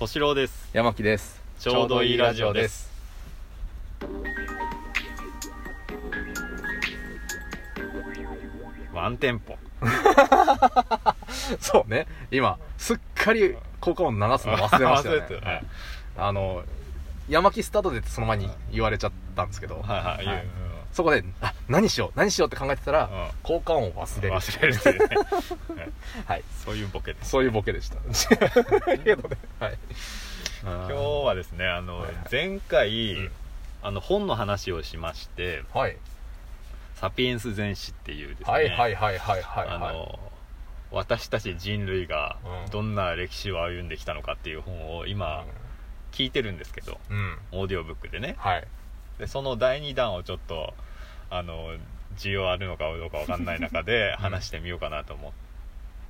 敏郎です。山木です。ちょうどいいラジオです。ワンテンポ。そうね。今すっかり効果音流すの忘れましたよね。はい。あの山木スタートでその前に言われちゃったんですけど、はいはいそこであ何しよう何しようって考えてたら、うん。効果音を忘れる。忘れるっていうね。はい。そういうボケです。そういうボケでした。けどねはい。今日はですねあのはいはい。前回、うん。あの本の話をしましてはい「サピエンス全史」っていうですねはいはいはいはいはい私たち人類がうん。どんな歴史を歩んできたのかっていう本を今聞いてるんですけどうん、うんオーディオブックでね。はい。でその第2弾をちょっとあの需要あるのかどうかわかんない中でうん。話してみようかなと思っ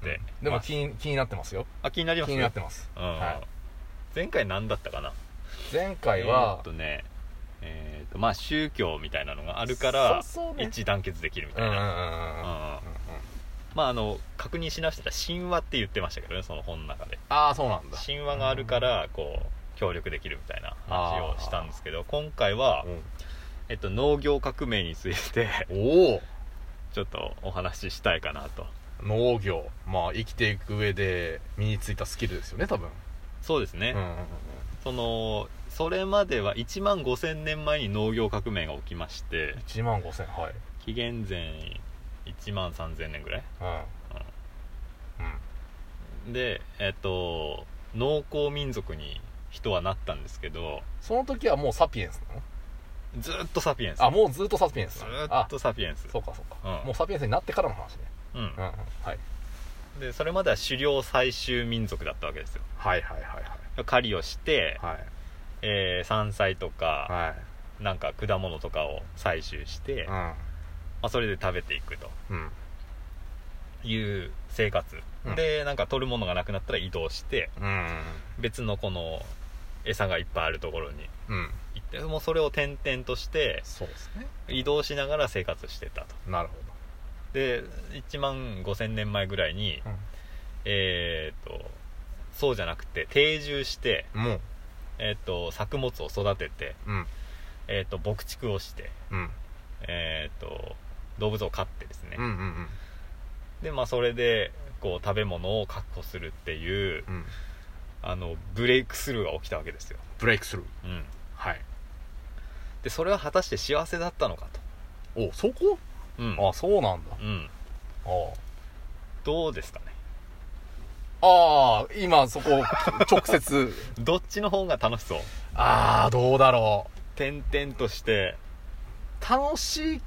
て、でもまあ。気に気になってますよ。あ気になります？気になってます、うん。はい、前回何だったかな？前回はえーっとねえーっとまあ宗教みたいなのがあるから一致団結できるみたいな、うんうんうんうんうん。うん。まああの確認し直したら神話って言ってましたけどねその本の中で。ああそうなんだ。神話があるからこう協力できるみたいな話をしたんですけど今回は、えっと、農業革命についておお。ちょっとお話ししたいかなと。農業。まあ生きていく上で身についたスキルですよね多分。そうですね、うんうんうんそのそれまでは1万5000年前に農業革命が起きまして1万5000はい。紀元前1万3000年ぐらい？うん。うん。でえっと農耕民族に人はなったんですけどその時はもうサピエンスなの？ずーっとサピエンス。あもうずっとサピエンス。ずっとサピエンス。あそうかそうか、うん。もうサピエンスになってからの話ね。うん。うん。うんはい。でそれまでは狩猟採集民族だったわけですよ。はいはいはい狩りをして、はい。はいえー山菜とか、はい。なんか果物とかを採集して、まうん。あ、それで食べていくと。うん。いう生活、うんでなんか取るものがなくなったら移動してうん別のこの餌がいっぱいあるところにうん。行ってもうそれを転々としてそうですね。移動しながら生活してたと。なるほで1万5000年前ぐらいに、ど、えー、とそうじゃなくて定住して、うん、もう。えー、と作物を育てて、うん。えー、と牧畜をして、うん。えー、と動物を飼ってですね、うんうんでまあそれでこう食べ物を確保するっていううんうんあのブレイクスルーが起きたわけですよ、ブレイクスルー。うん、はい。でそれは果たして幸せだったのかと。おそこ？うん。あそうなんだ。うん、あどうですかね？ああ今そこ 直接。どっちの方が楽しそう？ああどうだろ点々として。う楽しい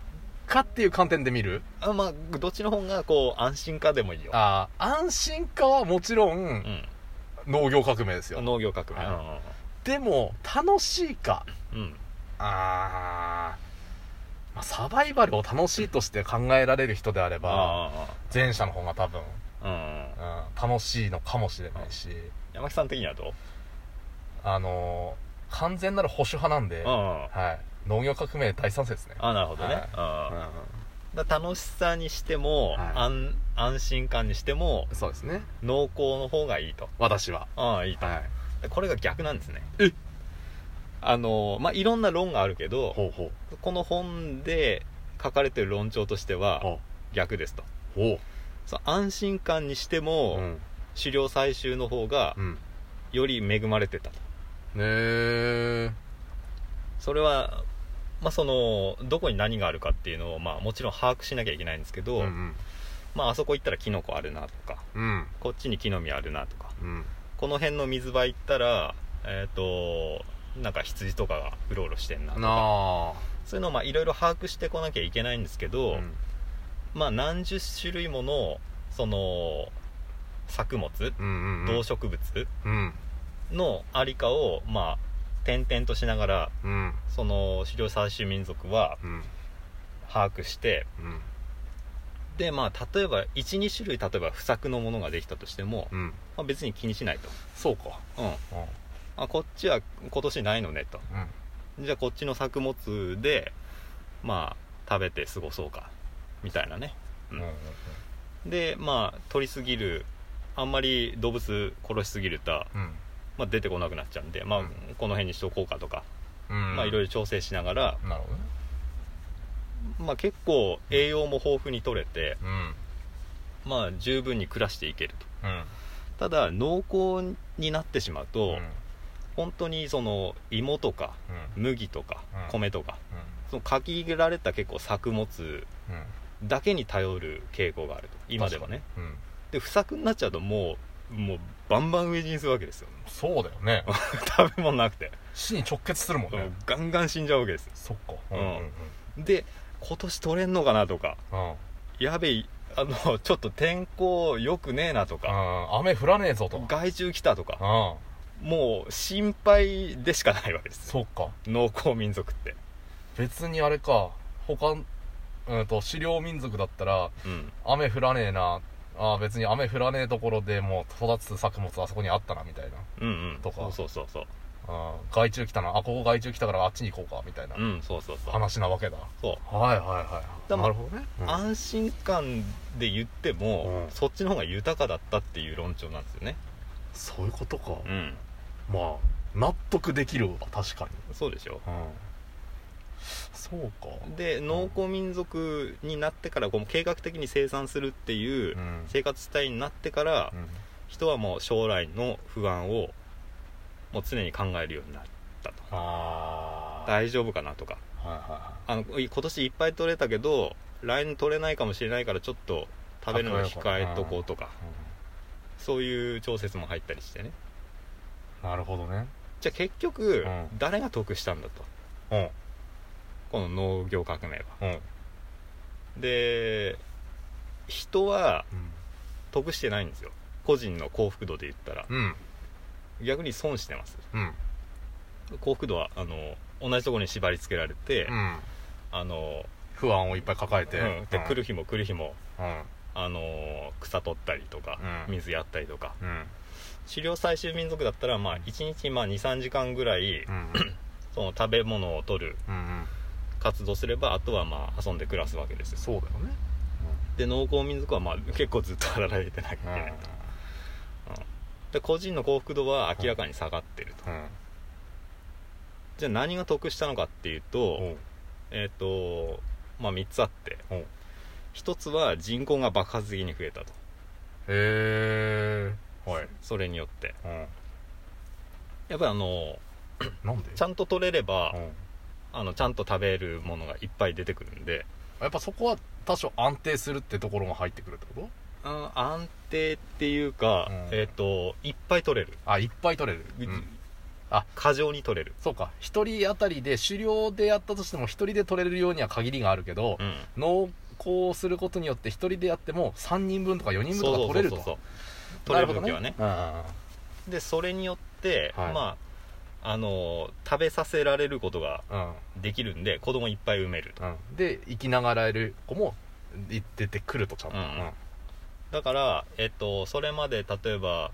かっていう観点で見る？あまあどっちの方がこう安心かでもいいよ。ああ安心かはもちろん農業革命ですよ。うん、農業革命、はでも楽しいか。うん。うんあー、まあサバイバルを楽しいとして考えられる人であればあ前者の方が多分、あうん。うん、楽しいのかもしれないし。山木さん的にはどう？あのー完全なる保守派なんで、うん。はい、農業革命大賛成ですね。あなるほどね、はい。あだ楽しさにしても、はい。安安心感にしてもそうですね。農耕の方がいいと。私は。ああいいと、はい。でこれが逆なんですね。え？あのまあいろんな論があるけどほうほこの本で書かれてる論調としてはほ逆ですと。う。ほそう安心感にしても、ううん。狩猟採集の方がうん。より恵まれてたと。ねえそれはまあそのどこに何があるかっていうのをまあもちろん把握しなきゃいけないんですけど、うんまああそこ行ったらキノコあるなとかうん。こっちに木の実あるなとかうん。この辺の水場行ったらえっ、となんか羊とかがうろうろしてんなとなかあそういうのをまあいろいろ把握してこなきゃいけないんですけど、うん。まあ何十種類ものその作物うんうん。動植物うん。のありかをまあ転々としながらうん。その狩猟採集民族はうん。把握してうん。でまあ例えば12種類例えば不作のものができたとしても、うん。まあ、別に気にしないと、そうか。うん、うん。あこっちは今年ないのねと。うん。じゃあこっちの作物でまあ食べて過ごそうかみたいなね、うんうん。でまあ取りすぎるあんまり動物殺しすぎるとうんまあ、出てこなくなっちゃうんで、まあうん。この辺にしとこうかとか、うん。まあ、いろいろ調整しながら、なるほどね。まあ、結構栄養も豊富に取れて、うん。まあ、十分に暮らしていけると。うん。ただ濃厚になってしまうと、うん。本当にその芋とかうん。麦とかうん。米とか、その限られた結構作物うん。だけに頼る傾向があると今ではね。確かに。うん。で不作になっちゃうともうもうバンバン飢え死にするわけですよ。そうだよね。食べ物なくて、死に直結するもんね。ガンガン死んじゃうわけです。そっか。うんうんうん。で今年取れんのかなとか。うん。やべえあの ちょっと天候良くねえなとか。うん。雨降らねえぞと。害虫来たとか。うん。もう心配でしかないわけです。そっか。農耕民族って。別にあれか。他うんと狩猟民族だったらうん。雨降らねえなあー別に雨降らねえところでもう育つ作物あそこにあったなみたいな。うんうん。とか。そうそうそうそう。あー害虫来たな。あここ害虫来たからあっちに行こうかみたいな。うんそうそうそう。話なわけだ。そう。はいはいはいだなるほどね、うん。安心感で言っても、うん。そっちの方が豊かだったっていう論調なんですよね。そういうことか、うん。まあ納得できるわ確かに。そうでしょ。うんそうか。で農耕民族になってからこう計画的に生産するっていううん。生活スタイルになってから、うん。人はもう将来の不安をもう常に考えるようになったと。大丈夫かなとか。はいはいはあの今年いっぱい取れたけど来年取れないかもしれないからちょっと食べるの控えとこうとか。い、そういう調節も入ったりしてね。うんなるほどね。じゃあ結局、うん。誰が得したんだと。うんこの農業革命は。うん。で人はうん。得してないんですよ。個人の幸福度で言ったら。うん。逆に損してます。うん。幸福度はあの同じところに縛り付けられて、うん。あの不安をいっぱい抱えて、うん、で来る日も来る日もうん。あの草取ったりとか、うん。水やったりとか。うん。狩猟採集民族だったら、まあ、1日23時間ぐらいうん。その食べ物を取る。うんうん活動すればあとはまあ遊んで暮らすわけですよ。そうだよね。で農耕民族はまあ結構ずっと働いてなきゃいけうん。ないと、で個人の幸福度は明らかに下がってると、うん。じゃあ何が得したのかっていうと、えっ、とまあ3つあって。おう。1つは人口が爆発的に増えたと。へえはい。それによって。うん。やっぱりあのちゃんと取れればうんあのちゃんと食べるものがいっぱい出てくるんでやっぱそこは多少安定するってところが入ってくるってこと？あ安定っていうか、うん。えっ、といっぱい取れる、あいっぱい取れる、うん、あ過剰に取れる、そうか。一人当たりで狩猟でやったとしても一人で取れるようには限りがあるけど、うん、農耕することによって一人でやっても3人分とか4人分とか取れると。そうそうそうそう取れる時はねなでそれによって、はいまああの食べさせられることがうん。うんできるんで子供いっぱい産めると。うん。で生きながらえる子もい出てくるとちゃんと、うん。だから、えっと、それまで例えば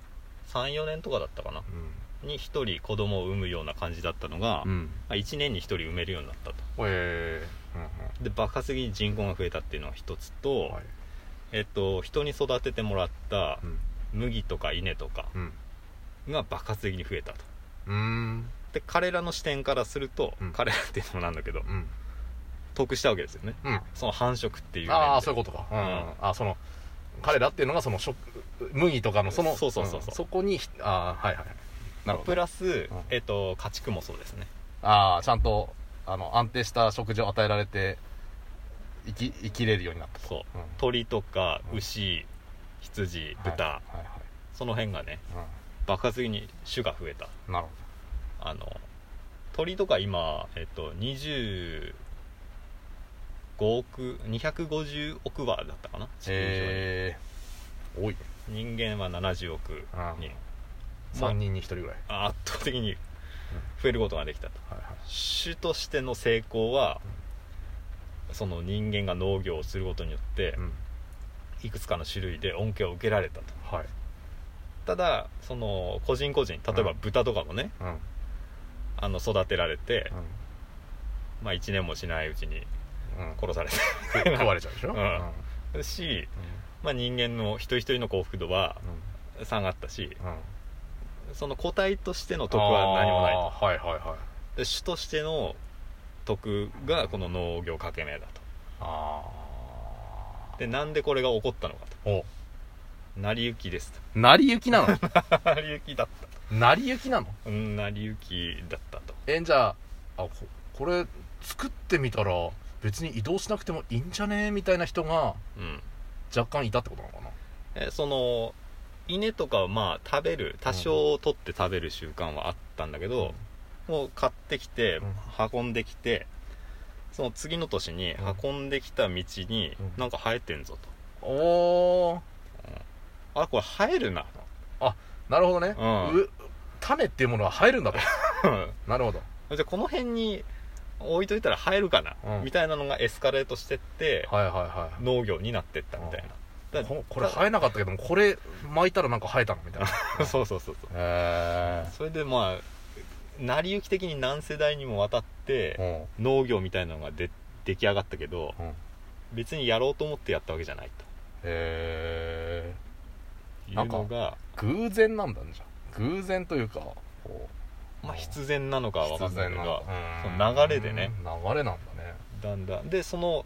34年とかだったかな？に1人子供を産むような感じだったのが、うん。うんまあ、1年に1人産めるようになったと。えで爆発的に人口が増えたっていうのが一つと、ー、はい。えっと、人に育ててもらったうん。麦とか稲とかうん。が爆発的に増えたと。うーんで彼らの視点からすると、うん。彼らっていうのもなんだけどうん。得したわけですよね。うん。その繁殖っていうああそうういうことか、うん。うん。あその彼らっていうのがその食麦とかのそのそうそうそうそう。ん。そこにああはいはいなるほど。プラス、えっと、家畜もそうですね。ああちゃんとあの安定した食事を与えられて生き生きれるようになったと。そう。うん。鳥とかうん。牛羊豚、はいはいその辺がねはい爆発的に種が増えた。うんなるほあの鳥とか今、えっと、25億250億羽だったかな？ど地球上に、えー、多い人間は70億うんに、3人に1人ぐらい。圧倒的に増えることができたと。はいはい。種としての成功は、その人間が農業をすることによってうん。いくつかの種類で恩恵を受けられたと。はいただその個人個人例えばうん。豚とかもね、うん。あの育てられて、うまあ、1年もしないうちにんうん。殺され食食われちゃうでしょ？うん。たし、まあ、人間の一人一人の幸福度は下がったしうん。うんその個体としての得は何もないと。はいはいはい。で主としての得がこの農業革命だと。あでなんでこれが起こったのかと成り行きです。成り行きなの？と 成り行きだった。成り行きなの？とうん成り行きだったと。えじゃああここれ作ってみたら別に移動しなくてもいいんじゃね？みたいな人がうん。若干いたってことなのかな？えその稲とかはまあ食べる多少取って食べる習慣はあったんだけど、もう買ってきてうん。運んできてその次の年にうん。運んできた道にうん。なんか生えてんぞおー。とあこれ生えるななるほどね、うん。う種っていうものは生えるんだと。なるほど。じゃあこの辺に置いといたら生えるかな、うん。みたいなのがエスカレートしてってはいはいはい農業になってったみたいな。だここれ生えなかったけどもこれ巻いたらなんか生えたのみたいな。そうそうそうそう。へそれでまあ成り行き的に何世代にもわたってえ農業みたいなのがで出来上がったけどうん。へ別にやろうと思ってやったわけじゃないえというのが偶然なんだねじゃあ。偶然というかこまあ必然なのかうは分かんないけどその流れでね。うん流れなんだね。だんだん。でその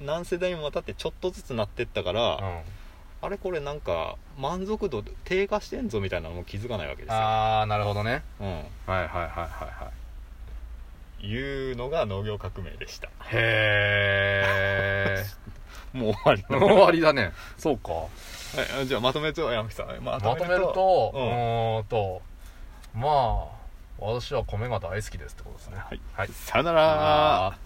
何世代にもわたってちょっとずつなってったから、うん。あれこれなんか満足度低下してんぞみたいなのも気づかないわけですよ、ああなるほどね。うん、はいはいはいはいはい。いうのが農業革命でした。へ もう終わりえ終わりだね。そうか。はいじゃあまとめると山木さん。ままとめるとううんとまあ私は米が大好きですってことですね。はい。はい。さよなら